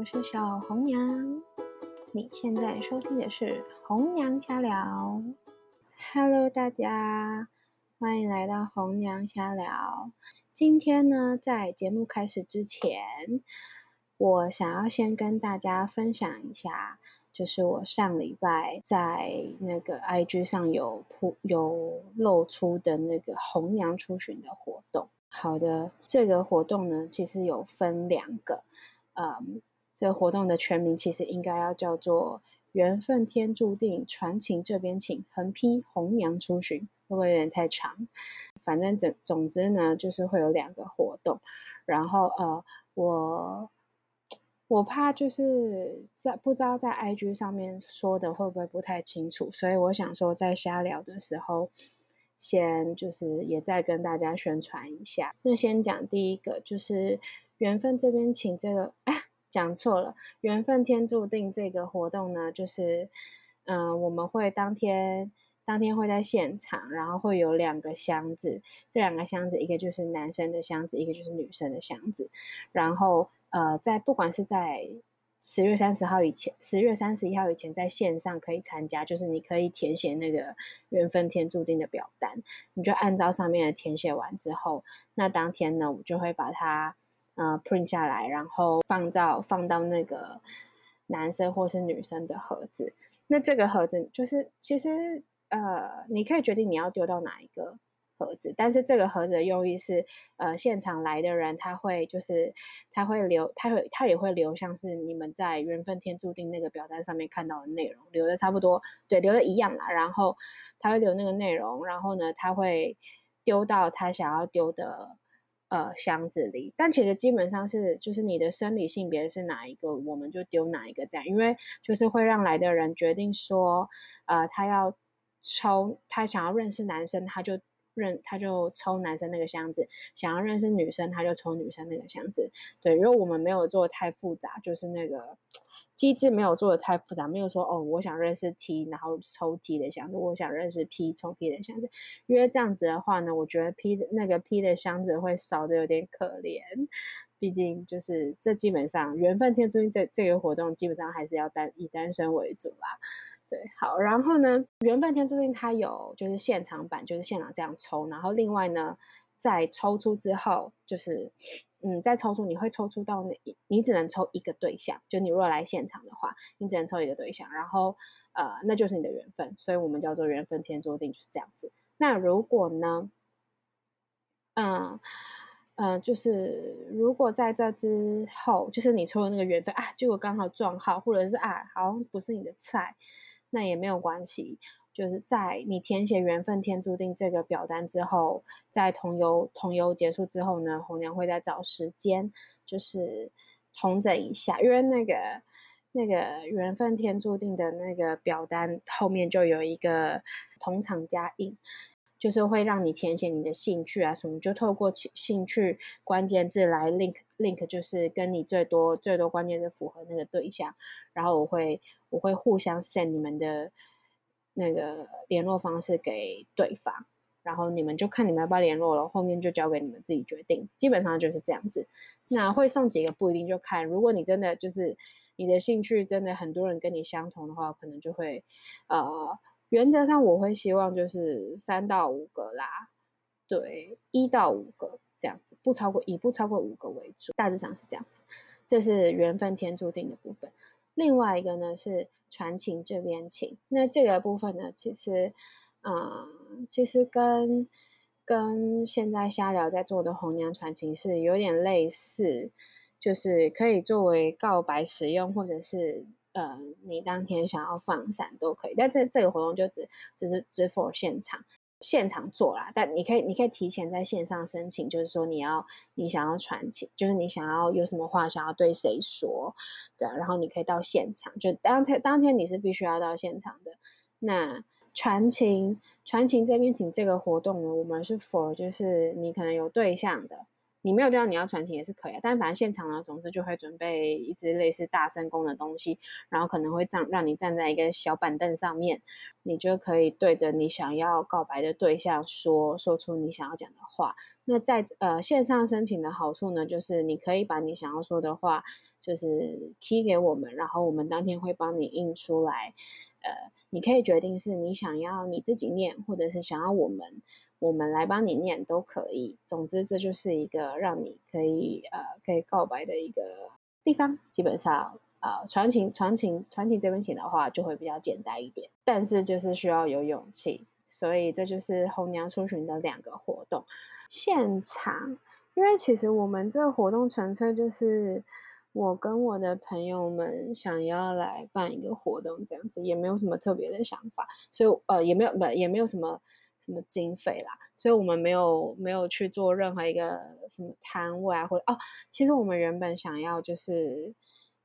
我是小红娘。你现在收听的是红娘瞎聊。Hello，大家，欢迎来到红娘瞎聊。今天呢，在节目开始之前，我想要先跟大家分享一下，就是我上礼拜在那个 IG 上有铺有露出的那个红娘出巡的活动。好的，这个活动呢，其实有分两个，嗯。这个活动的全名其实应该要叫做“缘分天注定，传情这边请”，横批“红娘出巡”，会不会有点太长？反正总总之呢，就是会有两个活动。然后呃，我我怕就是在不知道在 IG 上面说的会不会不太清楚，所以我想说在瞎聊的时候，先就是也再跟大家宣传一下。那先讲第一个，就是缘分这边请这个哎。讲错了，缘分天注定这个活动呢，就是，嗯，我们会当天当天会在现场，然后会有两个箱子，这两个箱子一个就是男生的箱子，一个就是女生的箱子，然后呃，在不管是在十月三十号以前，十月三十一号以前，在线上可以参加，就是你可以填写那个缘分天注定的表单，你就按照上面的填写完之后，那当天呢，我就会把它。呃，print 下来，然后放到放到那个男生或是女生的盒子。那这个盒子就是，其实呃，你可以决定你要丢到哪一个盒子。但是这个盒子的用意是，呃，现场来的人他会就是他会留，他会他也会留，像是你们在缘分天注定那个表单上面看到的内容，留的差不多，对，留的一样啦。然后他会留那个内容，然后呢，他会丢到他想要丢的。呃，箱子里，但其实基本上是，就是你的生理性别是哪一个，我们就丢哪一个这样，因为就是会让来的人决定说，呃，他要抽，他想要认识男生，他就认，他就抽男生那个箱子；想要认识女生，他就抽女生那个箱子。对，因为我们没有做太复杂，就是那个。机制没有做的太复杂，没有说哦，我想认识 T，然后抽 T 的箱子；我想认识 P，抽 P 的箱子。因为这样子的话呢，我觉得 P 的那个 P 的箱子会少的有点可怜。毕竟就是这基本上缘分天注定这这个活动基本上还是要单以单身为主啦。对，好，然后呢，缘分天注定它有就是现场版，就是现场这样抽，然后另外呢，在抽出之后就是。嗯，在抽出你会抽出到那，你只能抽一个对象。就你如果来现场的话，你只能抽一个对象，然后呃，那就是你的缘分。所以我们叫做缘分天注定，就是这样子。那如果呢，嗯嗯，就是如果在这之后，就是你抽的那个缘分啊，结果刚好撞号，或者是啊，好像不是你的菜，那也没有关系。就是在你填写缘分天注定这个表单之后，在同游同游结束之后呢，红娘会再找时间，就是重整一下，因为那个那个缘分天注定的那个表单后面就有一个同场加印，就是会让你填写你的兴趣啊什么，就透过兴趣关键字来 link link，就是跟你最多最多关键字符合那个对象，然后我会我会互相 send 你们的。那个联络方式给对方，然后你们就看你们要不要联络了，后面就交给你们自己决定。基本上就是这样子。那会送几个不一定，就看如果你真的就是你的兴趣真的很多人跟你相同的话，可能就会呃，原则上我会希望就是三到五个啦，对，一到五个这样子，不超过以不超过五个为主，大致上是这样子。这是缘分天注定的部分。另外一个呢是传情这边请，那这个部分呢，其实，嗯，其实跟跟现在瞎聊在做的红娘传情是有点类似，就是可以作为告白使用，或者是呃，你当天想要放闪都可以，但这这个活动就只只是只 for 现场。现场做啦，但你可以，你可以提前在线上申请，就是说你要，你想要传情，就是你想要有什么话想要对谁说，对，然后你可以到现场，就当天当天你是必须要到现场的。那传情传情这边请这个活动呢，我们是 for 就是你可能有对象的，你没有对象，你要传情也是可以，但反正现场呢，总之就会准备一支类似大声公的东西，然后可能会站让你站在一个小板凳上面，你就可以对着你想要告白的对象说说出你想要讲的话。那在呃线上申请的好处呢，就是你可以把你想要说的话就是 T 给我们，然后我们当天会帮你印出来。呃，你可以决定是你想要你自己念，或者是想要我们。我们来帮你念都可以。总之，这就是一个让你可以呃可以告白的一个地方。基本上，呃，传情传情传情这边请的话，就会比较简单一点。但是就是需要有勇气，所以这就是红娘出巡的两个活动。现场，因为其实我们这个活动纯粹就是我跟我的朋友们想要来办一个活动，这样子也没有什么特别的想法，所以呃也没有不也没有什么。什么经费啦？所以我们没有没有去做任何一个什么摊位啊，或者哦，其实我们原本想要就是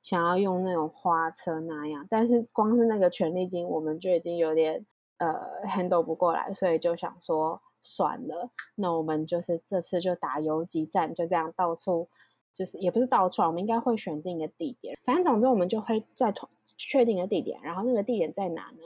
想要用那种花车那样，但是光是那个权利金，我们就已经有点呃 handle 不过来，所以就想说算了，那我们就是这次就打游击战，就这样到处就是也不是到处，我们应该会选定一个地点，反正总之我们就会在同确定的地点，然后那个地点在哪呢？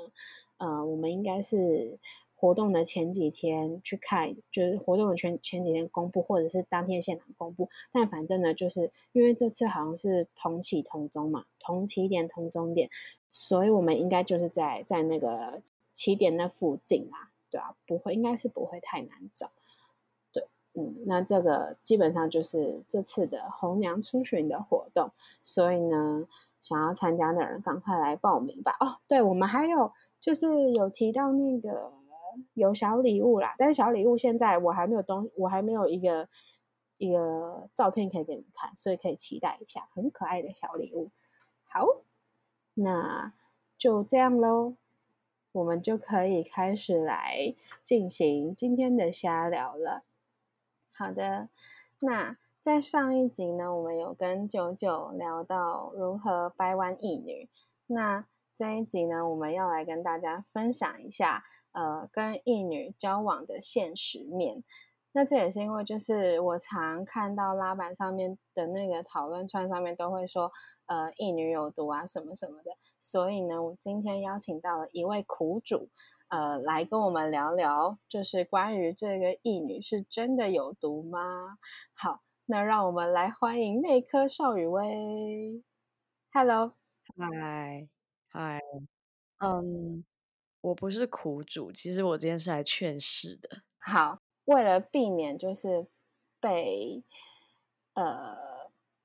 呃，我们应该是。活动的前几天去看，就是活动的前前几天公布，或者是当天现场公布。但反正呢，就是因为这次好像是同起同终嘛，同起点同终点，所以我们应该就是在在那个起点那附近啊，对啊，不会，应该是不会太难找。对，嗯，那这个基本上就是这次的红娘出巡的活动，所以呢，想要参加的人赶快来报名吧。哦，对，我们还有就是有提到那个。有小礼物啦，但是小礼物现在我还没有东，我还没有一个一个照片可以给你们看，所以可以期待一下很可爱的小礼物。好，那就这样喽，我们就可以开始来进行今天的瞎聊了。好的，那在上一集呢，我们有跟九九聊到如何掰弯一女，那这一集呢，我们要来跟大家分享一下。呃，跟异女交往的现实面，那这也是因为，就是我常看到拉板上面的那个讨论串上面都会说，呃，异女有毒啊，什么什么的。所以呢，我今天邀请到了一位苦主，呃，来跟我们聊聊，就是关于这个异女是真的有毒吗？好，那让我们来欢迎内科邵雨薇。Hello，Hi，Hi，，嗯。我不是苦主，其实我今天是来劝世的。好，为了避免就是被呃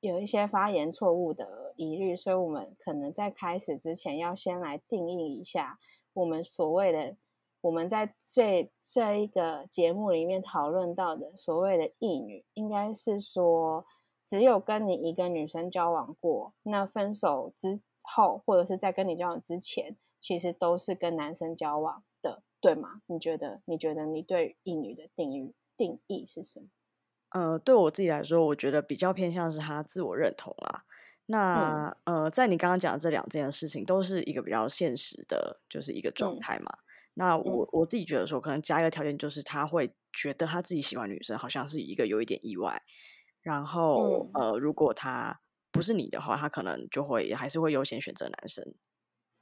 有一些发言错误的疑虑，所以我们可能在开始之前要先来定义一下我们所谓的我们在这这一个节目里面讨论到的所谓的异女，应该是说只有跟你一个女生交往过，那分手之后或者是在跟你交往之前。其实都是跟男生交往的，对吗？你觉得？你觉得你对异女的定义定义是什么？呃，对我自己来说，我觉得比较偏向是他自我认同啦。那呃，在你刚刚讲的这两件事情，都是一个比较现实的，就是一个状态嘛。那我我自己觉得说，可能加一个条件，就是他会觉得他自己喜欢女生，好像是一个有一点意外。然后呃，如果他不是你的话，他可能就会还是会优先选择男生。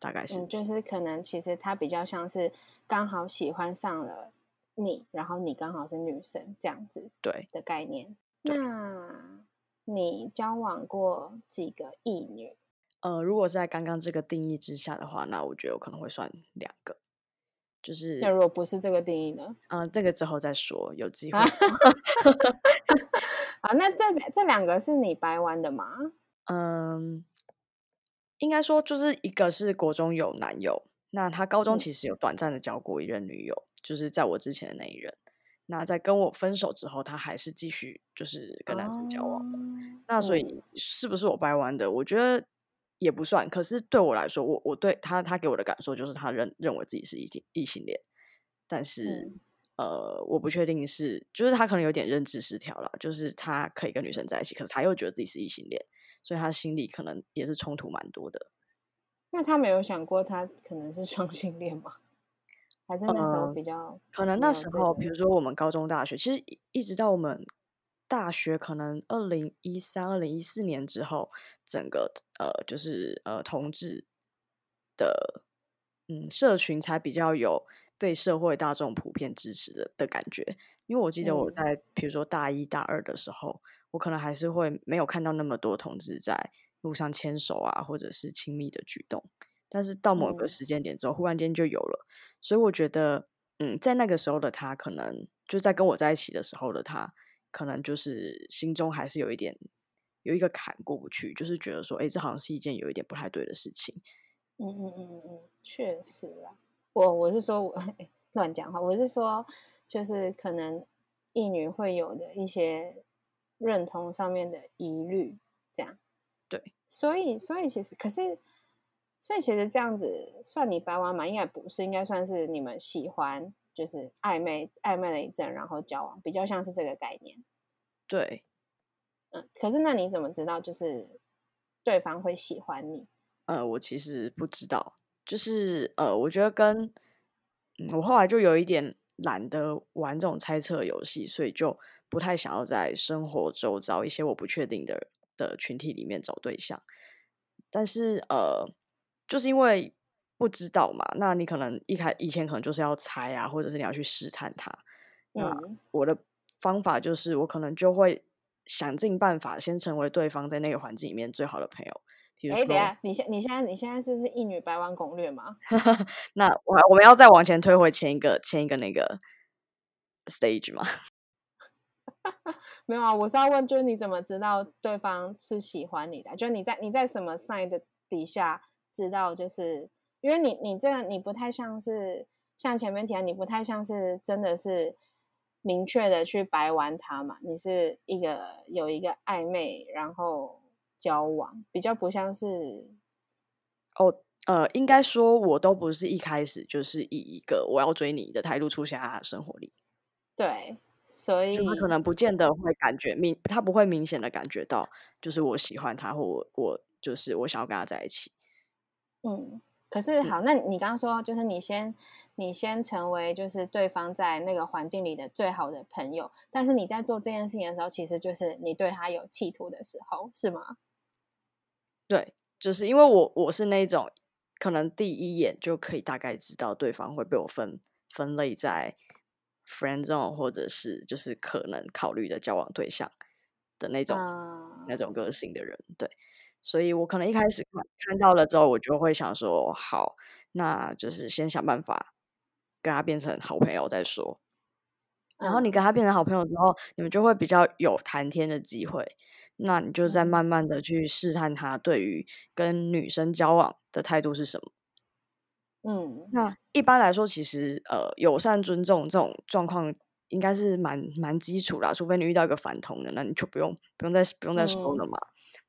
大概是，就是可能其实他比较像是刚好喜欢上了你，然后你刚好是女生这样子，对的概念。那你交往过几个异女？呃，如果是在刚刚这个定义之下的话，那我觉得我可能会算两个。就是那如果不是这个定义呢？嗯，这个之后再说，有机会。好，那这这两个是你掰弯的吗？嗯。应该说，就是一个是国中有男友，那他高中其实有短暂的交过一任女友，就是在我之前的那一任。那在跟我分手之后，他还是继续就是跟男生交往。那所以是不是我掰弯的？我觉得也不算。可是对我来说，我我对他他给我的感受就是他认认为自己是异性异性恋，但是呃，我不确定是就是他可能有点认知失调了，就是他可以跟女生在一起，可是他又觉得自己是异性恋。所以他心里可能也是冲突蛮多的。那他没有想过他可能是双性恋吗？还是那时候比较？可能那时候，比如说我们高中、大学，其实一直到我们大学可能二零一三、二零一四年之后，整个呃就是呃同志的嗯社群才比较有被社会大众普遍支持的的感觉。因为我记得我嗯在比如说大一大二的时候，我可能还是会没有看到那么多同志在路上牵手啊，或者是亲密的举动。但是到某个嗯时间点之后，忽然间就有了。所以我觉得，嗯，在那个时候的他，可能就在跟我在一起的时候的他，可能就是心中还是有一点有一个坎过不去，就是觉得说，哎，这好像是一件有一点不太对的事情。嗯嗯嗯嗯嗯，确实啦。我我是说我 乱讲话，我是说就是可能异女会有的一些认同上面的疑虑，这样。对，所以所以其实可是，所以其实这样子算你白玩嘛，应该不是，应该算是你们喜欢，就是暧昧暧昧了一阵，然后交往，比较像是这个概念。对，嗯，可是那你怎么知道就是对方会喜欢你？呃，我其实不知道，就是呃，我觉得跟嗯，我后来就有一点懒得玩这种猜测游戏，所以就不太想要在生活周遭一些我不确定的的群体里面找对象。但是呃，就是因为不知道嘛，那你可能一开以前可能就是要猜啊，或者是你要去试探他。那嗯我的方法就是，我可能就会想尽办法先成为对方在那个环境里面最好的朋友。哎，等，下，你现你现在你现在是是一女白玩攻略吗？那我我们要再往前推回前一个前一个那个 stage 吗？没有啊，我是要问，就是你怎么知道对方是喜欢你的？就是你在你在什么 sign 的底下知道？就是因为你你这样你不太像是像前面提到，你不太像是真的是明确的去白玩他嘛，你是一个有一个暧昧，然后交往，比较不像是哦，呃，应该说我都不是一开始就是以一个我要追你的态度出现在他的生活里，对，所以就他可能不见得会感觉明，他不会明显的感觉到，就是我喜欢他，或我我就是我想要跟他在一起。嗯，可是好，那你刚刚说就是你先你先成为就是对方在那个环境里的最好的朋友，但是你在做这件事情的时候，其实就是你对他有企图的时候，是吗？对，就是因为我我是那种可能第一眼就可以大概知道对方会被我分分类在 friend zone 或者是就是可能考虑的交往对象的那种、那种嗯个性的人，对，所以我可能一开始看看到了之后，我就会想说，好，那就是先想办法跟他变成好朋友再说。然后你嗯跟他变成好朋友之后，你们就会比较有谈天的机会。那你就再嗯慢慢的去试探他对于跟女生交往的态度是什么。嗯。那一般来说，其实呃，友善尊重这种状况应该是蛮蛮基础啦，除非你遇到一个反同的，那你就不用不用再不用再说了嗯嘛。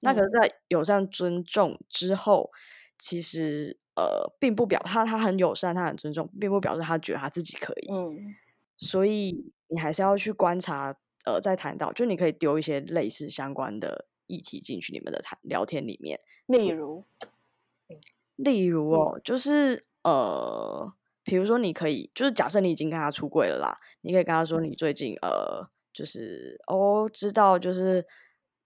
那可是，嗯。在友善尊重之后，其实呃，并不表他他很友善，他很尊重，并不表示他觉得他自己可以。嗯。所以你还是要去观察，呃，在谈到，就你可以丢一些类似相关的议题进去你们的谈聊天里面，例。如，例如嗯。哦，就是呃，比如说你可以，就是假设你已经跟他出柜了啦，你可以跟他说你最近呃，就是哦，知道就是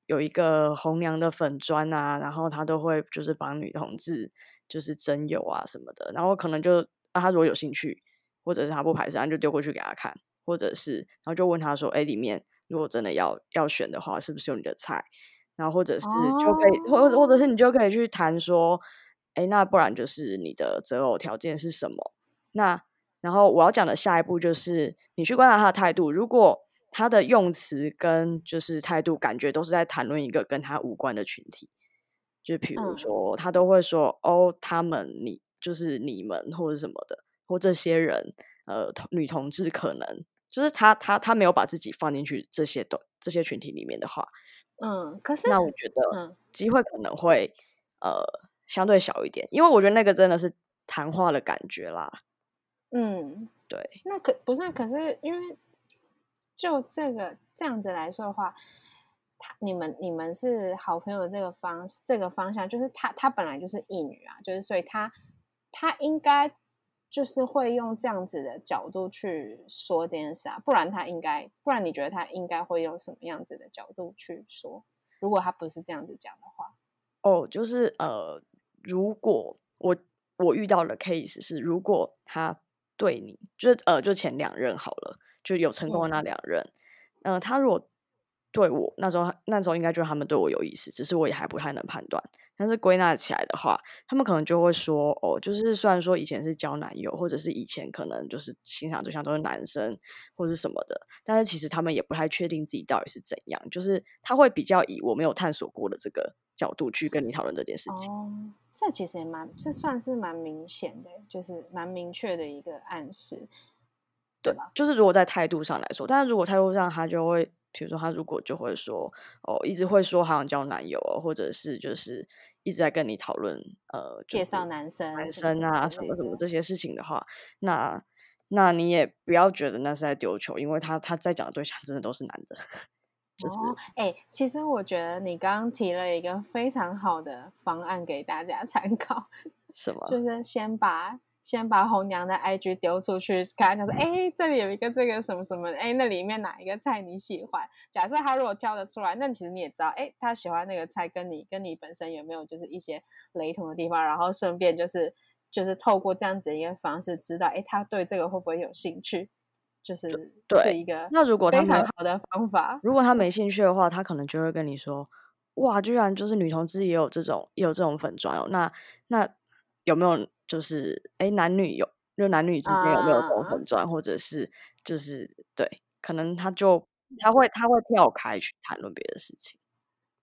有一个红娘的粉砖啊，然后他都会就是帮女同志就是征友啊什么的，然后可能就啊，他如果有兴趣，或者是他不排斥，他就丢过去给他看，或者是然后就问他说，哎，里面如果真的要要选的话，是不是有你的菜？然后或者是就可以，或者或者是你就可以去谈说，哎，那不然就是你的择偶条件是什么？那然后我要讲的下一步就是你去观察他的态度，如果他的用词跟就是态度感觉都是在谈论一个跟他无关的群体，就比如嗯。说他都会说哦，他们你就是你们或者什么的，或这些人呃女同志可能。就是他他他没有把自己放进去这些都这些群体里面的话，嗯，可是那我觉得嗯。机会可能会呃相对小一点，因为我觉得那个真的是谈话的感觉啦。嗯，对，那可不是啊，可是因为就这个这样子来说的话，他你们你们是好朋友的这个方这个方向，就是他他本来就是异女啊，就是所以他他应该就是会用这样子的角度去说这件事啊，不然他应该，不然你觉得他应该会用什么样子的角度去说？如果他不是这样子讲的话，哦，就是呃，如果我我遇到的 case 是，如果他对你，就是呃，就前两任好了，就有成功的那两任，呃，他如果。对我那时候，那时候应该就是他们对我有意思，只是我也还不太能判断。但是归纳起来的话，他们可能就会说：“哦，就是虽然说以前是交男友，或者是以前可能就是欣赏对象都是男生或者什么的，但是其实他们也不太确定自己到底是怎样。就是他会比较以我没有探索过的这个角度去跟你讨论这件事情。哦，这其实也蛮，这算是蛮明显的，就是蛮明确的一个暗示，对吧？就是如果在态度上来说，但是如果态度上他就会。比如说，他如果就会说哦，一直会说好像交男友，或者是就是一直在跟你讨论呃，介绍男生、男生啊什么什么这些事情的话，那那你也不要觉得那是在丢球，因为他他在讲的对象真的都是男的。哦，哎，其实我觉得你刚刚提了一个非常好的方案给大家 参考，什么？就是先把。先把红娘的 IG 丢出去，跟他讲说：“哎，这里有一个这个什么什么，哎，那里面哪一个菜你喜欢？假设他如果挑得出来，那其实你也知道，哎，他喜欢那个菜跟你跟你本身有没有就是一些雷同的地方，然后顺便就是就是透过这样子的一个方式，知道哎，他对这个会不会有兴趣？就是是一个那如果非常好的方法。如果他没兴趣的话，他可能就会跟你说：哇，居然就是女同志也有这种也有这种粉砖哦，那那有没有？”就是哎，男女有就男女之间有没有这种粉钻，或者是就是对，可能他就他会他会跳开去谈论别的事情，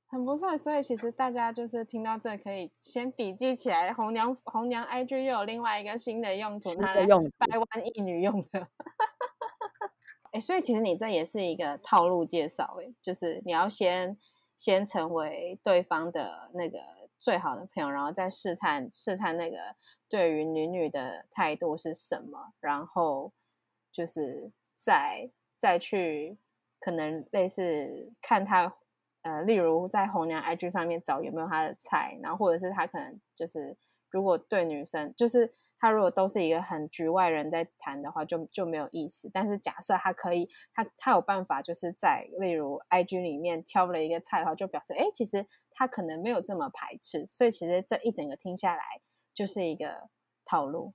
很不错。所以其实大家就是听到这可以先笔记起来，红娘红娘 IG 又有另外一个新的用途，它用台湾一女用的。哎，所以其实你这也是一个套路介绍，哎，就是你要先先成为对方的那个最好的朋友，然后再试探试探那个。对于女女的态度是什么？然后就是再再去可能类似看他呃，例如在红娘 IG 上面找有没有他的菜，然后或者是他可能就是如果对女生就是他如果都是一个很局外人在谈的话，就就没有意思。但是假设他可以，他他有办法，就是在例如 IG 里面挑了一个菜的话，就表示哎，其实他可能没有这么排斥。所以其实这一整个听下来。就是一个套路，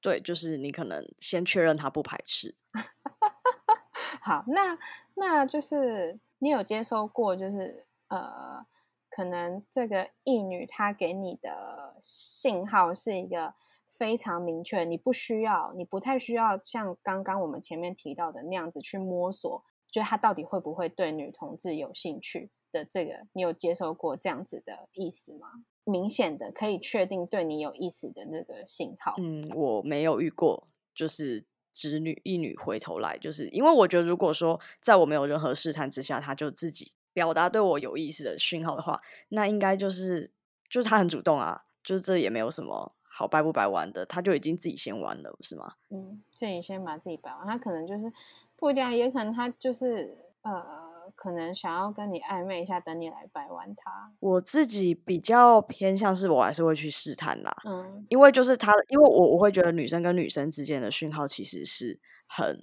对，就是你可能先确认他不排斥。好，那那就是你有接收过，就是呃，可能这个义女她给你的信号是一个非常明确，你不需要，你不太需要像刚刚我们前面提到的那样子去摸索，就他到底会不会对女同志有兴趣的这个，你有接收过这样子的意思吗？明显的可以确定对你有意思的那个信号。嗯，我没有遇过，就是直女一女回头来，就是因为我觉得，如果说在我没有任何试探之下，他就自己表达对我有意思的讯号的话，那应该就是就是他很主动啊，就是这也没有什么好掰不掰弯的，他就已经自己先玩了，不是吗？嗯，自己先把自己掰完，他可能就是不一定，也可能他就是呃。可能想要跟你暧昧一下，等你来掰弯他。我自己比较偏向是，我还是会去试探啦。嗯，因为就是他，因为我我会觉得女生跟女生之间的讯号其实是很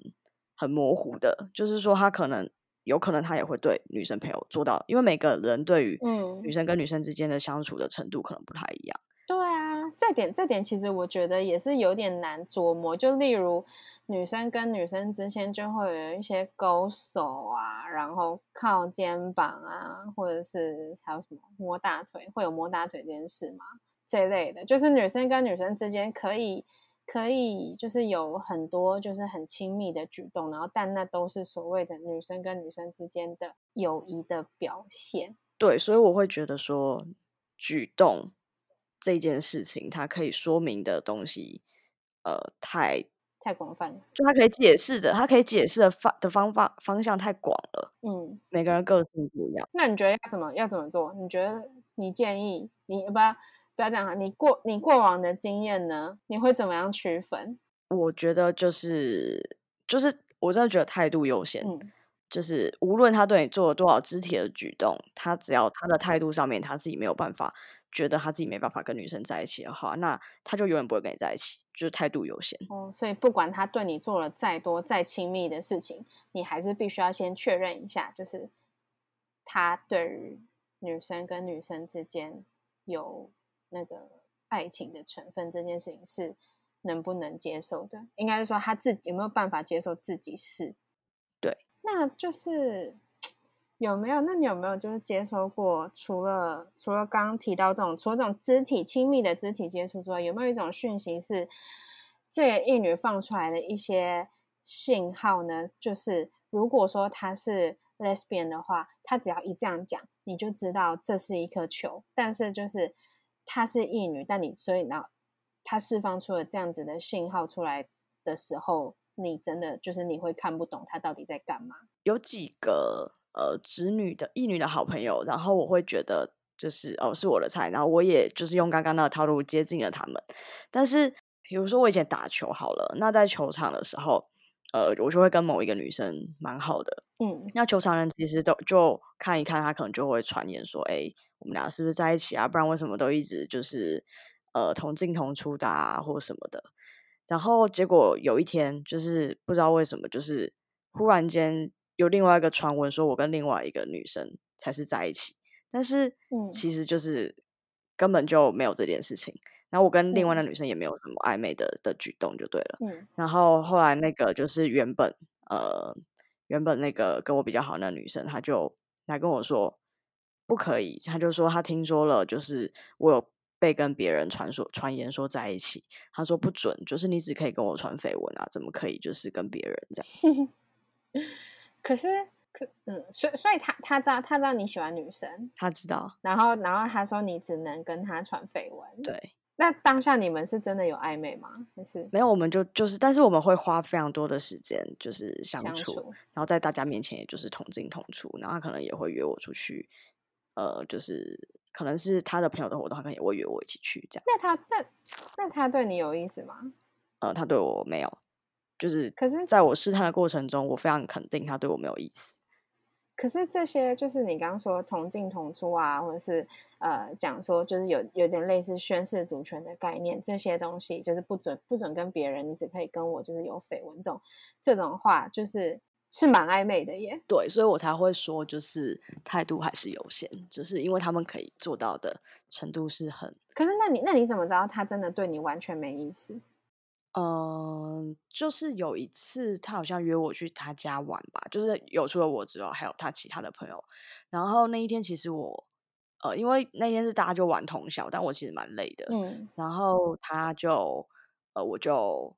很模糊的，就是说他可能有可能他也会对女生朋友做到，因为每个人对于嗯女生跟女生之间的相处的程度可能不太一样。这点这点其实我觉得也是有点难琢磨。就例如女生跟女生之间就会有一些勾手啊，然后靠肩膀啊，或者是还有什么摸大腿，会有摸大腿这件事吗？这类的，就是女生跟女生之间可以可以就是有很多就是很亲密的举动，然后但那都是所谓的女生跟女生之间的友谊的表现。对，所以我会觉得说举动。这件事情，它可以说明的东西，呃，太太广泛了。就它可以解释的，它可以解释的方的方法方向太广了。嗯，每个人个性不一样。那你觉得要怎么要怎么做？你觉得你建议你不要不要这样你过你过往的经验呢？你会怎么样区分？我觉得就是就是我真的觉得态度优先。嗯，就是无论他对你做了多少肢体的举动，他只要他的态度上面他自己没有办法。觉得他自己没办法跟女生在一起的话，那他就永远不会跟你在一起，就是态度优先。哦，所以不管他对你做了再多再亲密的事情，你还是必须要先确认一下，就是他对于女生跟女生之间有那个爱情的成分，这件事情是能不能接受的？应该是说他自己有没有办法接受自己是？对，那就是。有没有？那你有没有就是接收过？除了除了刚刚提到这种，除了这种肢体亲密的肢体接触之外，有没有一种讯息是这个异女放出来的一些信号呢？就是如果说她是 lesbian 的话，她只要一这样讲，你就知道这是一颗球。但是就是她是异女，但你所以呢，她释放出了这样子的信号出来的时候，你真的就是你会看不懂她到底在干嘛？有几个。呃，直女的异女的好朋友，然后我会觉得就是哦是我的菜，然后我也就是用刚刚那个套路接近了他们。但是比如说我以前打球好了，那在球场的时候，呃，我就会跟某一个女生蛮好的，嗯，那球场人其实都就看一看，他可能就会传言说，哎，我们俩是不是在一起啊？不然为什么都一直就是呃同进同出的啊，或什么的？然后结果有一天，就是不知道为什么，就是忽然间。有另外一个传闻说，我跟另外一个女生才是在一起，但是其实就是根本就没有这件事情。然后我跟另外的女生也没有什么暧昧的的举动，就对了。然后后来那个就是原本呃原本那个跟我比较好那女生，她就来跟我说不可以，她就说她听说了，就是我有被跟别人传说传言说在一起，她说不准，就是你只可以跟我传绯闻啊，怎么可以就是跟别人这样？可是，可嗯，所所以他他知道他知道你喜欢女生，他知道，然后然后他说你只能跟他传绯闻，对。那当下你们是真的有暧昧吗？还是没有？我们就就是，但是我们会花非常多的时间就是相处，然后在大家面前也就是同进同出，然后他可能也会约我出去，呃，就是可能是他的朋友的活动，他可能也会约我一起去这样。那他那那他对你有意思吗？呃，他对我没有。就是，可是在我试探的过程中，我非常肯定他对我没有意思。可是这些就是你刚刚说同进同出啊，或者是呃讲说就是有有点类似宣誓主权的概念，这些东西就是不准不准跟别人，你只可以跟我，就是有绯闻这种这种话，就是是蛮暧昧的耶。对，所以我才会说，就是态度还是有限，就是因为他们可以做到的程度是很。可是那你那你怎么知道他真的对你完全没意思？嗯，就是有一次，他好像约我去他家玩吧，就是有除了我之外，还有他其他的朋友。然后那一天，其实我，呃，因为那天是大家就玩通宵，但我其实蛮累的。嗯。然后他就，呃，我就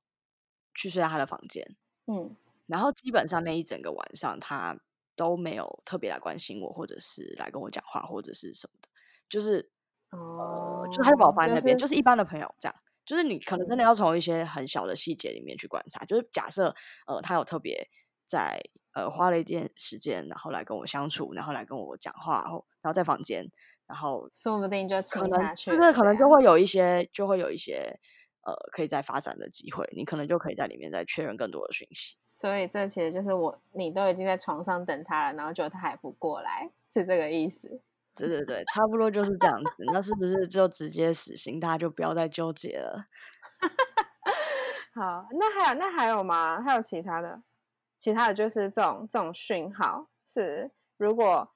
去睡在他的房间。嗯。然后基本上那一整个晚上，他都没有特别来关心我，或者是来跟我讲话，或者是什么的。就是，呃，就他就把我放在那边，就是一般的朋友这样。就是你可能真的要从一些很小的细节里面去观察。就是假设呃他有特别在呃花了一点时间，然后来跟我相处，然后来跟我讲话，然后然后在房间，然后说不定就可能就是可能就会有一些就会有一些呃可以再发展的机会，你可能就可以在里面再确认更多的讯息。所以这其实就是我你都已经在床上等他了，然后就他还不过来，是这个意思。对对对，差不多就是这样子。那是不是就直接死刑？大家就不要再纠结了。好，那还有那还有吗？还有其他的？其他的就是这种这种讯号是，如果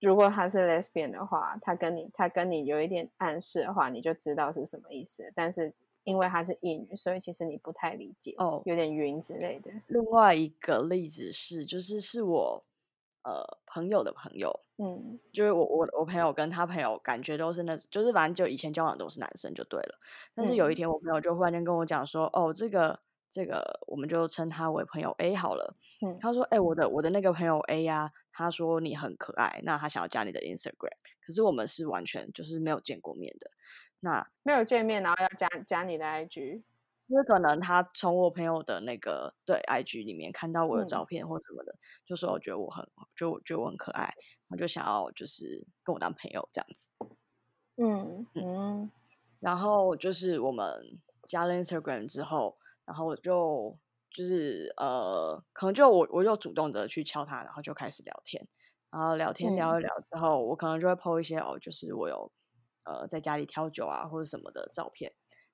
如果他是 lesbian 的话，他跟你他跟你有一点暗示的话，你就知道是什么意思。但是因为他是异女，所以其实你不太理解哦，有点晕之类的。另外一个例子是，就是是我。呃，朋友的朋友，嗯，就是我我我朋友跟他朋友，感觉都是那，就是反正就以前交往都是男生就对了。但是有一天，我朋友就忽然间跟我讲说，哦，这个这个，我们就称他为朋友 A 好了。嗯，他说，哎，我的我的那个朋友 A 呀，他说你很可爱，那他想要加你的 Instagram，可是我们是完全就是没有见过面的，那没有见面，然后要加加你的 IG。就是可能他从我朋友的那个对 IG 里面看到我的照片或什么的，就说我觉得我很就我觉得我很可爱，他就想要就是跟我当朋友这样子。嗯嗯，然后就是我们加了 Instagram 之后，然后我就就是呃，可能就我我就主动的去敲他，然后就开始聊天，然后聊天聊一聊之后，我可能就会 po 一些哦，就是我有呃在家里挑酒啊或者什么的照片，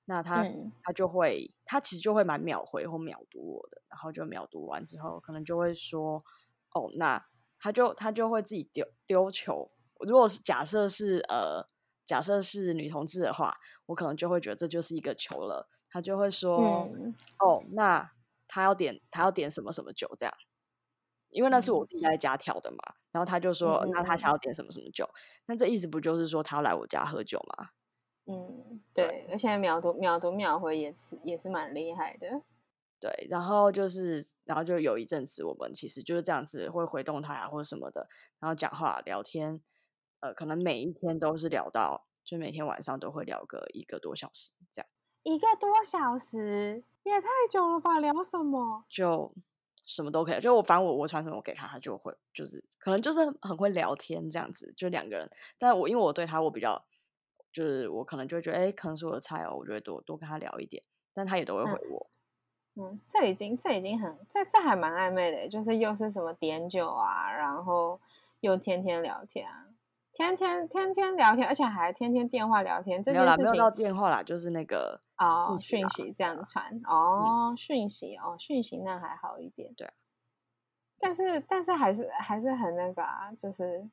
那他嗯他就会他其实就会蛮秒回或秒读我的，然后就秒读完之后，可能就会说哦，那他就他就会自己丢丢球。如果是假设是呃假设是女同志的话，我可能就会觉得这就是一个球了。他就会说嗯哦，那他要点他要点什么什么酒这样，因为那是我自己在家挑的嘛。然后他就说，那他嗯想要点什么什么酒，那这意思不就是说他要来我家喝酒吗？嗯，对，而且秒读秒读秒回也是也是蛮厉害的。对，然后就是，然后就有一阵子，我们其实就是这样子会回动态啊，或者什么的，然后讲话聊天，呃，可能每一天都是聊到，就每天晚上都会聊个一个多小时，这样一个多小时也太久了吧？聊什么？就什么都可以。就我反正我我传什么给他，他就会就是可能就是很会聊天这样子，就两个人。但我因为我对他我比较，就是我可能就会觉得，哎，可能是我的菜哦，我就会多多跟他聊一点，但他也都会回我。嗯，这已经这已经很这这还蛮暧昧的，就是又是什么点酒啊，然后又天天聊天啊，天天天天聊天，而且还天天电话聊天，这没有啦，没有到电话啦，就是那个哦，讯息这样传。哦，讯息哦，讯息那还好一点，对啊，但是但是还是还是很那个啊，就是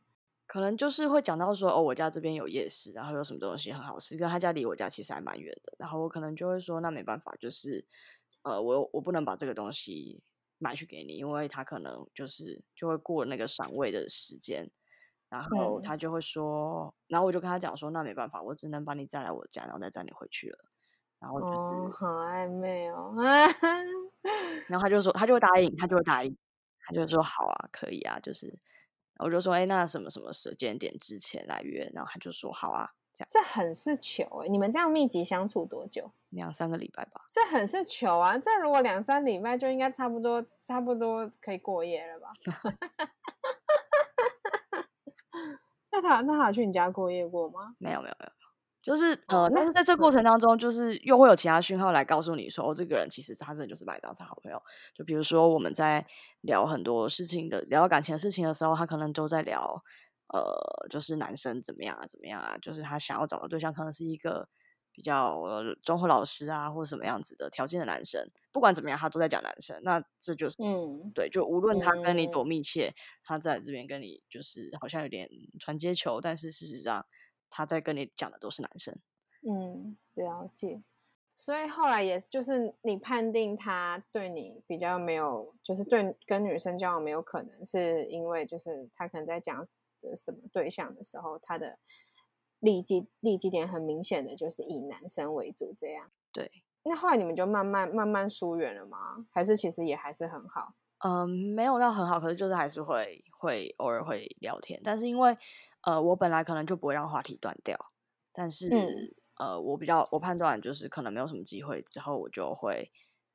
可能就是会讲到说，哦，我家这边有夜市，然后有什么东西很好吃，跟他家离我家其实还蛮远的，然后我可能就会说，那没办法，就是呃，我我不能把这个东西买去给你，因为他可能就是就会过那个赏味的时间，然后嗯他就会说，然后我就跟他讲说，那没办法，我只能把你载来我家，然后再载你回去了，然后就是，哦，很暧昧哦，然后他就说，他就会答应，他就会答应，他就说好啊，可以啊，就是。我就说，哎，那什么什么时间点之前来约？然后他就说好啊，这样这很是糗哎、你们这样密集相处多久？两三个礼拜吧。这很是糗啊！这如果两三礼拜就应该差不多，差不多可以过夜了吧？那他那他有去你家过夜过吗？没有没有没有，就是呃，但是在这过程当中，就是又会有其他讯号来告诉你说，哦，这个人其实他真的就是把你当成好朋友。就比如说我们在聊很多事情的，聊感情的事情的时候，他可能都在聊，呃，就是男生怎么样啊，怎么样啊，就是他想要找的对象可能是一个比较呃综合老师啊，或者什么样子的条件的男生。不管怎么样，他都在讲男生。那这就是嗯，对，就无论他跟你嗯多密切，他在这边跟你就是好像有点传接球，但是事实上他在跟你讲的都是男生。嗯，了解。所以后来也就是你判定他对你比较没有，就是对跟女生交往没有可能，是因为就是他可能在讲的什么对象的时候，他的利基利基点很明显的就是以男生为主这样。对，那后来你们就慢慢慢慢疏远了吗？还是其实也还是很好？嗯，没有到很好，可是就是还是会会偶尔会聊天，但是因为呃，我本来可能就不会让话题断掉，但是、嗯呃，我比较我判断就是可能没有什么机会之后，我就会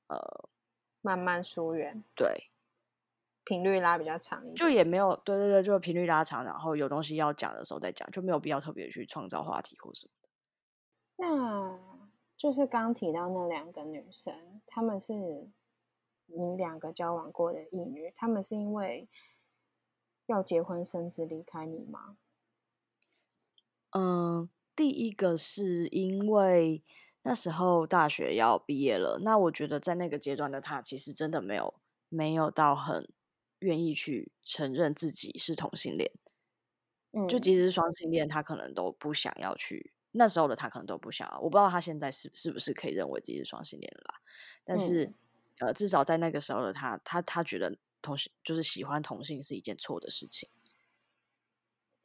呃，慢慢疏远，对，频率拉比较长一点。就也没有对对对，就频率拉长，然后有东西要讲的时候再讲，就没有必要特别去创造话题或什么的。那就是刚提到那两个女生，她们是你两个交往过的异女，他们是因为要结婚生子离开你吗？嗯，第一个是因为那时候大学要毕业了，那我觉得在那个阶段的他，其实真的没有没有到很愿意去承认自己是同性恋，嗯，就即使是双性恋，他可能都不想要去。那时候的他可能都不想要，我不知道他现在是是不是可以认为自己是双性恋了啦。但是，嗯呃，至少在那个时候的他，他他觉得同性就是喜欢同性是一件错的事情。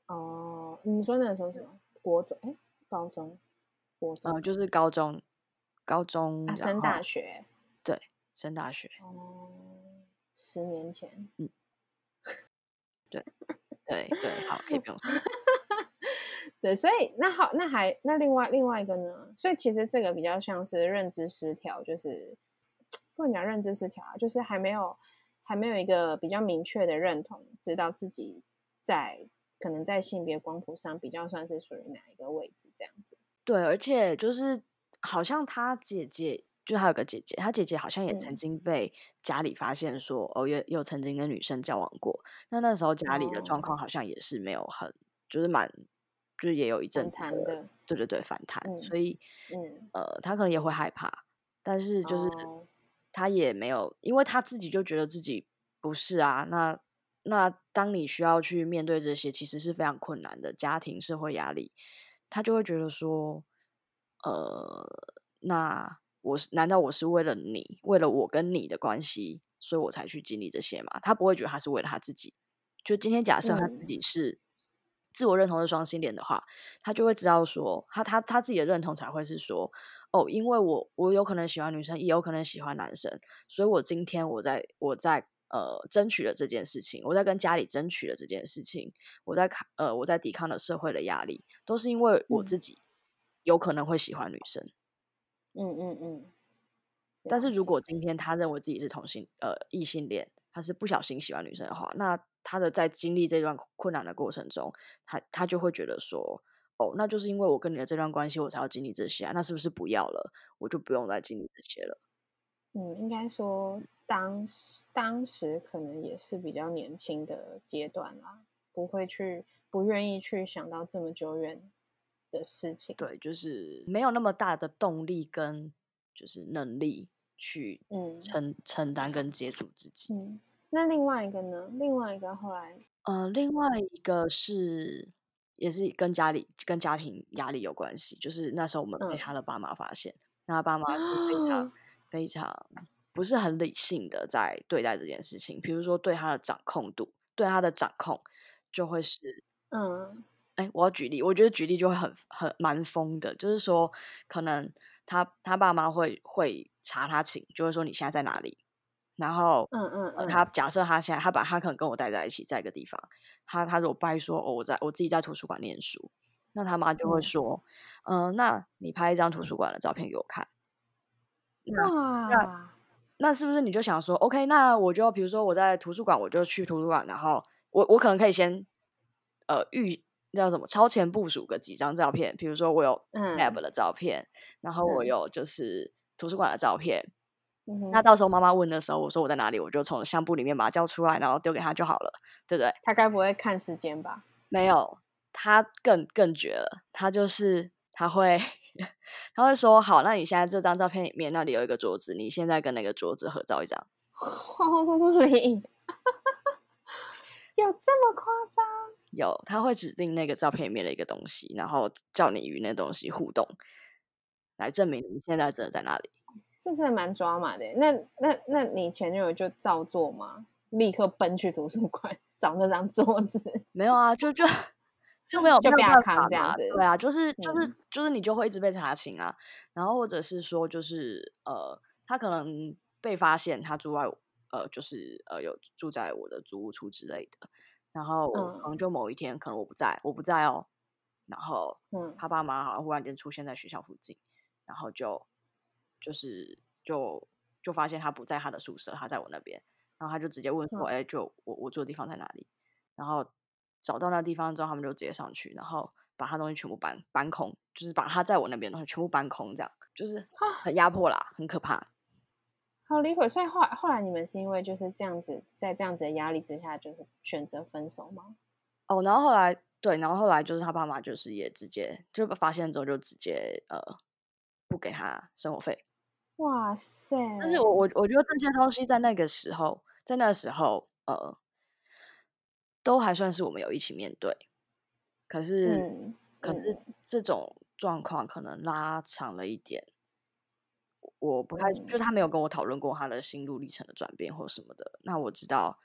哦，你说那个时候什么？国中？哎，高中？国中？嗯、就是高中，高中啊，升大学？对升大学，哦，十年前。嗯。对对对，好，可以不用说。对，所以那好，那还那另外另外一个呢？所以其实这个比较像是认知失调，就是不能讲认知失调啊，就是还没有还没有一个比较明确的认同，知道自己在可能在性别光谱上比较算是属于哪一个位置这样子。对，而且就是好像他姐姐，就还有个姐姐，他姐姐好像也曾嗯。经被家里发现说，哦，也有曾经跟女生交往过。那那时候家里的状哦。况好像也是没有很，就是蛮就是也有一阵反弹的，对对对，反弹，嗯所以嗯。呃，他可能也会害怕，但是就是哦他也没有，因为他自己就觉得自己不是啊。那那当你需要去面对这些，其实是非常困难的家庭社会压力，他就会觉得说，呃，那我是难道我是为了你，为了我跟你的关系，所以我才去经历这些吗？他不会觉得他是为了他自己。就今天假设他自嗯己是自我认同的双性恋的话，他就会知道说，他他他自己的认同才会是说，哦，因为我我有可能喜欢女生，也有可能喜欢男生，所以我今天我在我在呃争取了这件事情，我在跟家里争取了这件事情，我在抗呃我在抵抗了社会的压力，都是因为我嗯自己有可能会喜欢女生。嗯嗯嗯。但是如果今天他认为自己是同性呃异性恋，他是不小心喜欢女生的话，那他的在经历这段困难的过程中，他他就会觉得说，哦，那就是因为我跟你的这段关系，我才要经历这些啊，那是不是不要了，我就不用再经历这些了？嗯，应该说当时当时可能也是比较年轻的阶段啦，不会去不愿意去想到这么久远的事情。对，就是没有那么大的动力跟就是能力去嗯承承担跟接住自己。嗯，那另外一个呢？另外一个后来，呃，另外一个是也是跟家里跟家庭压力有关系，就是那时候我们被嗯。他的爸妈发现，那他爸妈是非常非常不是很理性的在对待这件事情，比如说对他的掌控度，对他的掌控就会是嗯。哎，我要举例，我觉得举例就会很很蛮疯的，就是说，可能他他爸妈会会查他寝，就会说你现在在哪里，然后嗯嗯嗯，呃他假设他现在他把他可能跟我待在一起，在一个地方，他他如果掰说哦我在我自己在图书馆念书，那他妈就会嗯。说，嗯、那你拍一张图书馆的照片给我看，那那，那是不是你就想说，OK，那我就比如说我在图书馆，我就去图书馆，然后我我可能可以先呃预叫什么超前部署个几张照片，比如说我有嗯。lab 的照片，然后我嗯。有就是图书馆的照片，嗯哼那到时候妈妈问的时候，我说我在哪里，我就从相簿里面把它叫出来，然后丢给他就好了，对不对？他该不会看时间吧？没有，他更更绝了，他就是他会 他会说好，那你现在这张照片里面那里有一个桌子，你现在跟那个桌子合照一张。有这么夸张？有，他会指定那个照片里面的一个东西，然后叫你与那东西互动，来证明你现在真的在哪里。这真的蛮抓马的。那那那你前女友就照做吗？立刻奔去图书馆 找那张桌子。没有啊，就就就没有就被扛这样子嘛对啊，就是就是、嗯就是你就会一直被查寝啊，然后或者是说就是呃，他可能被发现他住在呃就是呃有住在我的租屋处之类的，然后嗯可能就某一天可能我不在，我不在哦，然后嗯他爸妈好像忽然间出现在学校附近，然后就就是就就发现他不在他的宿舍，他在我那边，然后他就直接问说：“嗯哎、就我我住的地方在哪里？”然后找到那地方之后，他们就直接上去，然后把他东西全部搬搬空，就是把他在我那边的东西全部搬空，这样就是很压迫啦，很可怕。好离谱。所以后来后来你们是因为就是这样子，在这样子的压力之下，就是选择分手吗？哦，然后后来对，然后后来就是他爸妈就是也直接就发现之后就直接呃不给他生活费，哇塞！但是我我我觉得这些东西在那个时候，在那时候，呃，都还算是我们有一起面对。可是，嗯可是这种状况可能拉长了一点，我我不太，就嗯他没有跟我讨论过他的心路历程的转变或什么的。那我知道，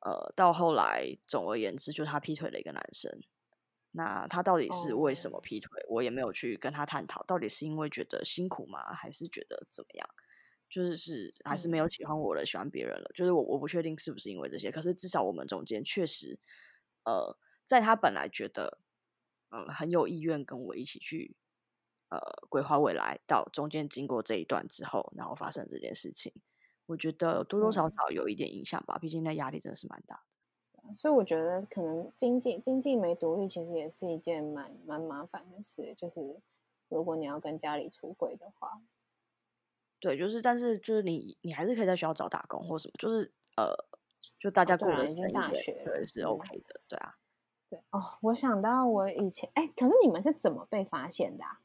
呃，到后来，总而言之，就是他劈腿了一个男生。那他到底是为什么哦劈腿？我也没有去跟他探讨，到底是因为觉得辛苦吗，还是觉得怎么样？就是是还是没有喜欢我了，喜欢别人了。就是我我不确定是不是因为这些，可是至少我们中间确实，呃，在他本来觉得嗯很有意愿跟我一起去呃规划未来，到中间经过这一段之后，然后发生这件事情，我觉得多多少嗯少有一点影响吧。毕竟那压力真的是蛮大的。所以我觉得可能经济经济没独立，其实也是一件蛮蛮麻烦的事。就是如果你要跟家里出轨的话，对，就是但是就是你你还是可以在学校找打工或什么，就是呃，就大家对过得啦已经大学了对，是嗯 OK 的，对啊。对哦，我想到我以前哎，可是你们是怎么被发现的？啊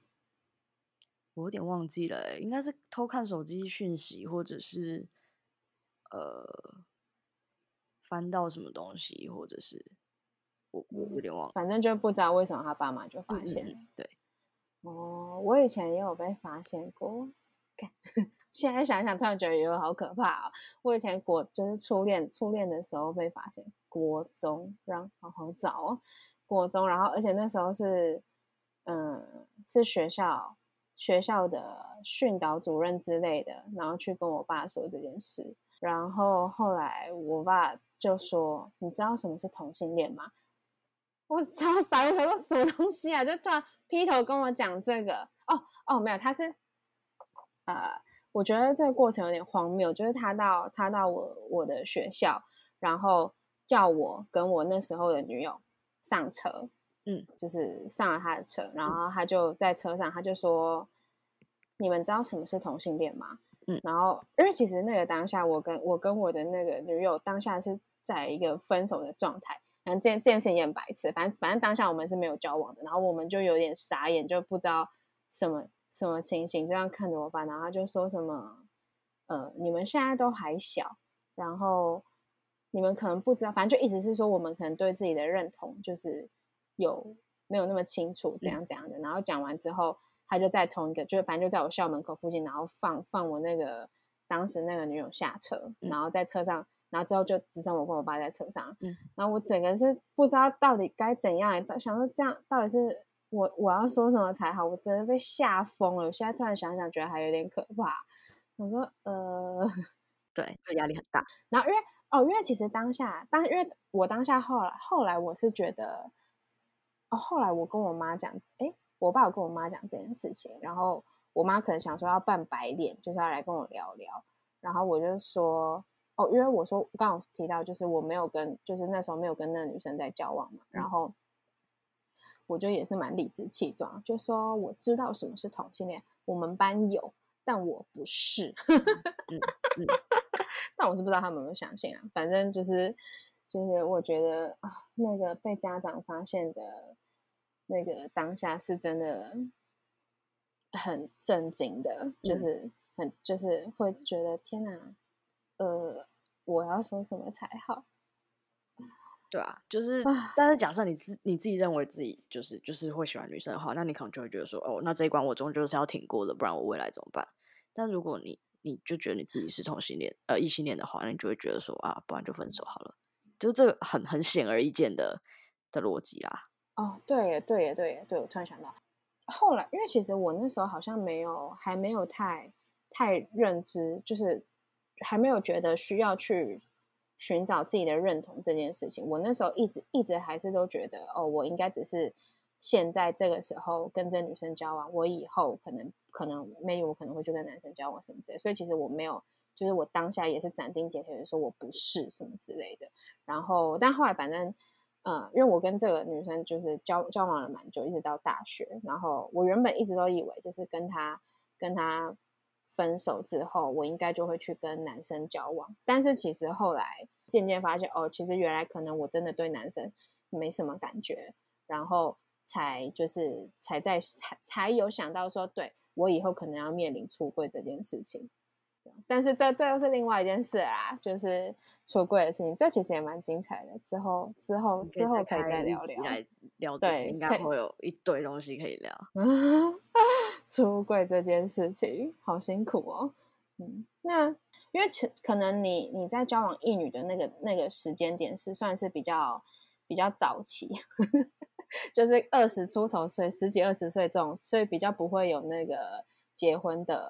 我有点忘记了，应该是偷看手机讯息，或者是呃翻到什么东西，或者是我我有点忘了，反正就不知道为什么他爸妈就发现。对，哦，我以前也有被发现过，现在想想突然觉得有好可怕哦。我以前国就是初恋初恋的时候被发现，国中让好好找哦，国中，然后而且那时候是嗯是学校。学校的训导主任之类的，然后去跟我爸说这件事，然后后来我爸就说：“你知道什么是同性恋吗？”我超傻，我说什么东西啊？就突然劈头跟我讲这个。哦哦，没有，他是呃，我觉得这个过程有点荒谬，就是他到他到我我的学校，然后叫我跟我那时候的女友上车。嗯，就是上了他的车，然后他就在车上，他就说：“你们知道什么是同性恋吗？”嗯，然后因为其实那个当下，我跟我跟我的那个女友当下是在一个分手的状态，然后这这件事情也很白痴，反正反正当下我们是没有交往的，然后我们就有点傻眼，就不知道什么什么情形，这样看着我爸，然后他就说什么：“呃，你们现在都还小，然后你们可能不知道，反正就一直是说，我们可能对自己的认同就是。”有没有那么清楚？怎样怎样的？然后讲完之后，他就在同一个，就是反正就在我校门口附近，然后放放我那个当时那个女友下车，然后在车上，然后之后就只剩我跟我爸在车上。嗯，然后我整个是不知道到底该怎样，想说这样到底是我我要说什么才好？我真的被吓疯了。我现在突然想想，觉得还有点可怕。我说呃，对，就压力很大。然后因为哦，因为其实当下当因为我当下后来后来我是觉得。哦，后来我跟我妈讲，哎，我爸有跟我妈讲这件事情，然后我妈可能想说要扮白脸，就是要来跟我聊聊，然后我就说，哦，因为我说刚刚提到，就是我没有跟，就是那时候没有跟那个女生在交往嘛，然后我就也是蛮理直气壮，就说我知道什么是同性恋，我们班有，但我不是，但我是不知道他们有没有相信啊，反正就是。就是我觉得啊，那个被家长发现的那个当下是真的很震惊的，就是很就是会觉得天哪，呃，我要说什么才好？对啊，就是，但是假设你自你自己认为自己就是就是会喜欢女生的话，那你可能就会觉得说，哦，那这一关我终究是要挺过的，不然我未来怎么办？但如果你你就觉得你自己是同性恋呃异性恋的话，那你就会觉得说啊，不然就分手好了。就这个很很显而易见的的逻辑啦。哦，对对对对，我突然想到，后来因为其实我那时候好像没有还没有太太认知，就是还没有觉得需要去寻找自己的认同这件事情。我那时候一直一直还是都觉得，哦，我应该只是现在这个时候跟这女生交往，我以后可能可能 maybe 我可能会去跟男生交往什么之类。所以其实我没有。就是我当下也是斩钉截铁的说我不是什么之类的，然后但后来反正，嗯，因为我跟这个女生就是交交往了蛮久，一直到大学，然后我原本一直都以为就是跟她跟她分手之后，我应该就会去跟男生交往，但是其实后来渐渐发现，哦，其实原来可能我真的对男生没什么感觉，然后才就是才在才才有想到说，对我以后可能要面临出柜这件事情。但是这这又是另外一件事啊，就是出柜的事情，这其实也蛮精彩的。之后之后之后可以再聊聊，来聊对，应该会有一堆东西可以聊。出柜这件事情好辛苦哦。嗯，那因为可可能你你在交往异女的那个那个时间点是算是比较比较早期，就是二十出头岁，十几二十岁这种，所以比较不会有那个结婚的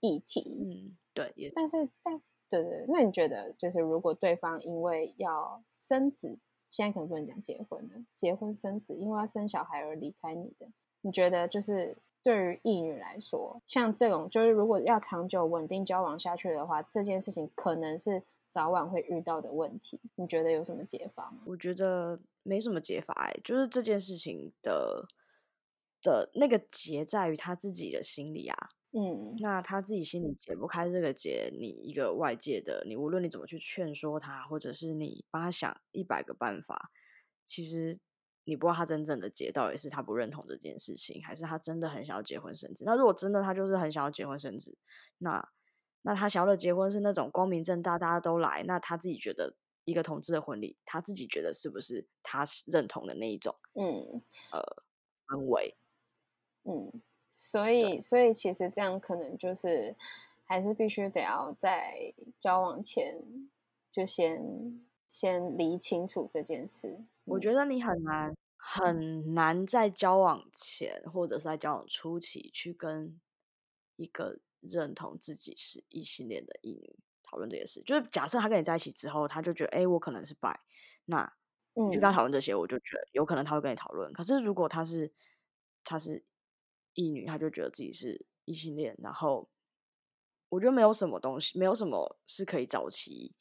议题。嗯。对，但是但对对，那你觉得就是如果对方因为要生子，现在可能不能讲结婚了，结婚生子，因为要生小孩而离开你的，你觉得就是对于异女来说，像这种就是如果要长久稳定交往下去的话，这件事情可能是早晚会遇到的问题。你觉得有什么解法吗？我觉得没什么解法哎，就是这件事情的的那个结在于他自己的心里啊。嗯，那他自己心里解不开这个结，你一个外界的，你无论你怎么去劝说他，或者是你帮他想一百个办法，其实你不知道他真正的结到底是他不认同这件事情，还是他真的很想要结婚生子。那如果真的他就是很想要结婚生子，那那他想要的结婚是那种光明正大大家都来，那他自己觉得一个同志的婚礼，他自己觉得是不是他认同的那一种？嗯呃，氛围。嗯，所以所以其实这样可能就是还是必须得要在交往前就先先理清楚这件事。我觉得你很难很难在交往前或者是在交往初期去跟一个认同自己是异性恋的异女讨论这件事。就是假设他跟你在一起之后，他就觉得，哎，我可能是 bi，那你去跟他讨论这些，我就觉得有可能他会跟你讨论。可是如果他是他是异女，她就觉得自己是异性恋，然后我觉得没有什么东西，没有什么是可以早期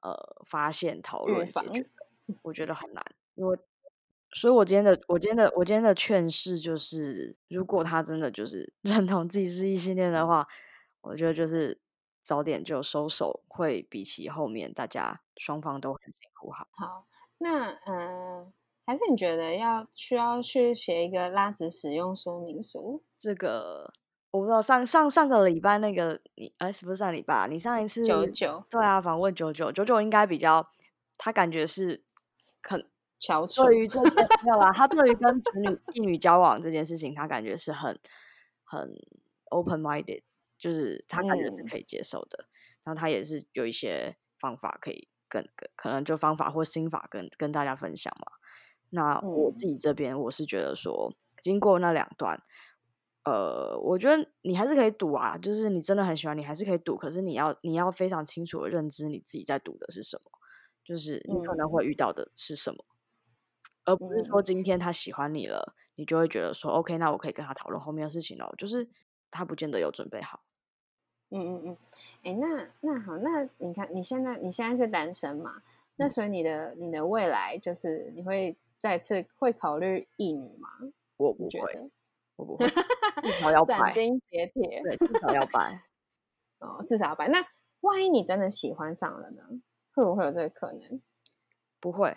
呃发现、讨论、解决的，我觉得很难。因为，所以我今天的我今天的我今天的劝示就是，如果他真的就是 认同自己是异性恋的话，我觉得就是早点就收手，会比起后面大家双方都很辛苦好。好，那嗯。还是你觉得要需要去写一个拉直使用说明书？这个我不知道。上上上个礼拜那个你，哎，是不是上礼拜？你上一次九九对啊，访问九九九九应该比较，他感觉是很翘楚。对于这个没有啦，他对于跟子女异女交往这件事情，他感觉是很很 open minded，就是他感觉是可以接受的。然后他也是有一些方法可以跟跟，可能就方法或心法跟跟大家分享嘛。那我自己这边，我是觉得说，经过那两段，呃，我觉得你还是可以赌啊，就是你真的很喜欢，你还是可以赌。可是你要你要非常清楚的认知你自己在赌的是什么，就是你可能会遇到的是什么，而不是说今天他喜欢你了，你就会觉得说，OK，那我可以跟他讨论后面的事情了。就是他不见得有准备好。嗯嗯嗯，哎，那那好，那你看你现在你现在是单身嘛？那所以你的你的未来就是你会。再次会考虑异女吗？我不会，我不会，至少要斩钉截铁，对，至少要拜。哦，至少要拜。那万一你真的喜欢上了呢？会不会有这个可能？不会，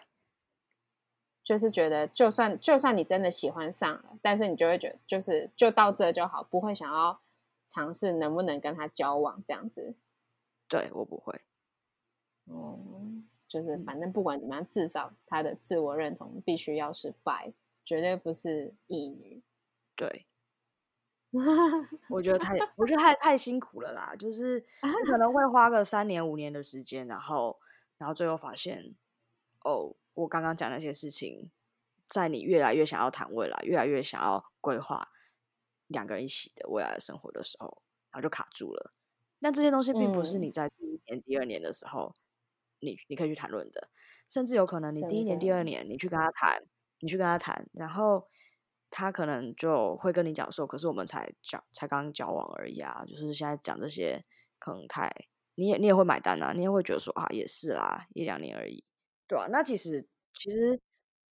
就是觉得就算就算你真的喜欢上了，但是你就会觉得就是就到这就好，不会想要尝试能不能跟他交往这样子。对我不会。哦。就是反正不管怎么样，至少他的自我认同必须要是白，绝对不是异女。对，我觉得太，我觉得太太辛苦了啦。就是可能会花个三年五年的时间，然后，然后最后发现，哦，我刚刚讲那些事情，在你越来越想要谈未来，越来越想要规划两个人一起的未来的生活的时候，然后就卡住了。但这些东西并不是你在第一年、第二年的时候。你你可以去谈论的，甚至有可能你第一年、第二年你去跟他谈，你去跟他谈，然后他可能就会跟你讲说，可是我们才交才刚交往而已啊，就是现在讲这些可能太，你也你也会买单啊，你也会觉得说啊，也是啦，一两年而已，对啊，那其实其实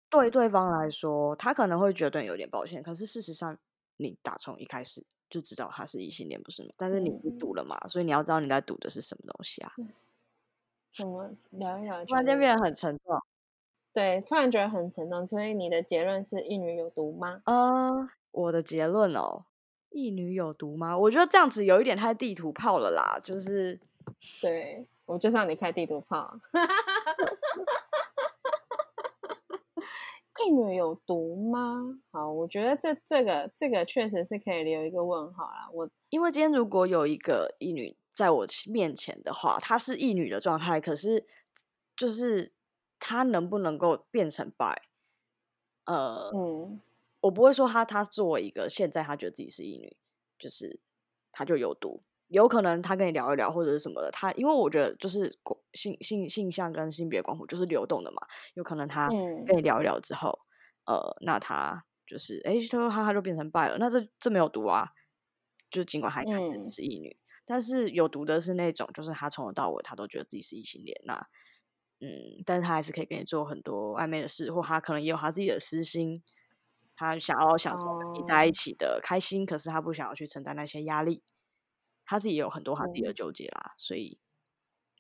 对对方来说，他可能会觉得有点抱歉，可是事实上你打从一开始就知道他是异性恋，不是吗？但是你不赌了嘛，所以你要知道你在赌的是什么东西啊。怎么聊一聊？突然间变得很沉重。对，突然觉得很沉重。所以你的结论是一女有毒吗？呃，我的结论哦，一女有毒吗？我觉得这样子有一点太地图炮了啦。就是，对我就让你开地图炮。一女有毒吗？好，我觉得这这个这个确实是可以留一个问号啦。我因为今天如果有一个一女。在我面前的话，她是异女的状态，可是就是她能不能够变成白？呃，嗯，我不会说她，她作为一个现在她觉得自己是异女，就是她就有毒，有可能她跟你聊一聊或者是什么的，她因为我觉得就是性性性向跟性别光谱就是流动的嘛，有可能她跟你聊一聊之后，呃，那她就是哎，她说她她就变成败了，那这这没有毒啊，就尽管还看起来是异女。但是有毒的是那种，就是他从头到尾他都觉得自己是异性恋，那嗯，但是他还是可以跟你做很多暧昧的事，或他可能也有他自己的私心，他想要想说跟你在一起的开心，可是他不想要去承担那些压力，他自己也有很多他自己的纠结啦，所以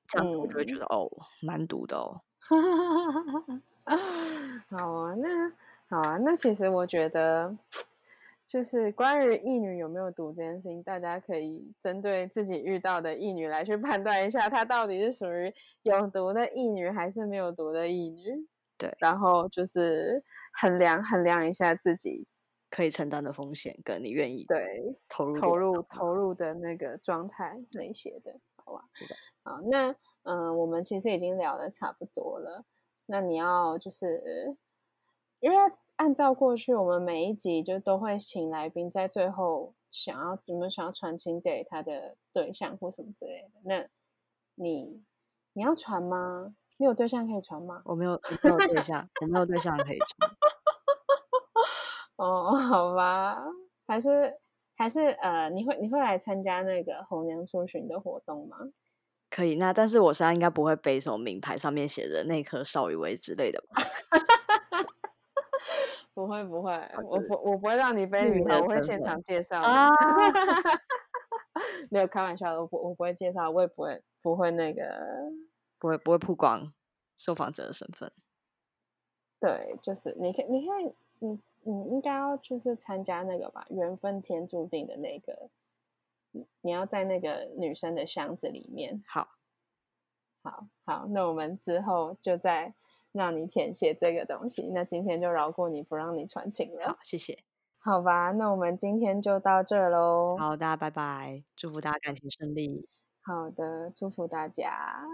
这样子我就会觉得哦，蛮毒的哦。好啊，那。好啊，那其实我觉得，就是关于异女有没有毒这件事情，大家可以针对自己遇到的异女来去判断一下，她到底是属于有毒的异女还是没有毒的异女。对，然后就是衡量衡量一下自己可以承担的风险，跟你愿意对投入投入投入的那个状态那些的，好吧？好，那嗯、呃我们其实已经聊的差不多了。那你要就是，因为按照过去，我们每一集就都会请来宾在最后想要有没有想要传情给他的对象或什么之类的。那你你要传吗？你有对象可以传吗？我没有，我没有对象，我没有对象可以传。哦，好吧，还是还是呃，你会你会来参加那个红娘出巡的活动吗？可以，那但是我身上应该不会背什么名牌，上面写着内科邵雨薇之类的吧？不会不会，我不我不会让你背匿名名牌，我会现场介绍 没有开玩笑的，我不我不会介绍，我也不会不会那个，不会不会曝光受访者的身份。对，就是你看你看你你应该要就是参加那个吧，缘分天注定的那个，你你要在那个女生的箱子里面。好，好好，那我们之后就再让你填写这个东西。那今天就饶过你不让你传情了好，，谢谢。好吧？那我们今天就到这喽。好，大家拜拜，祝福大家感情顺利。好的，祝福大家。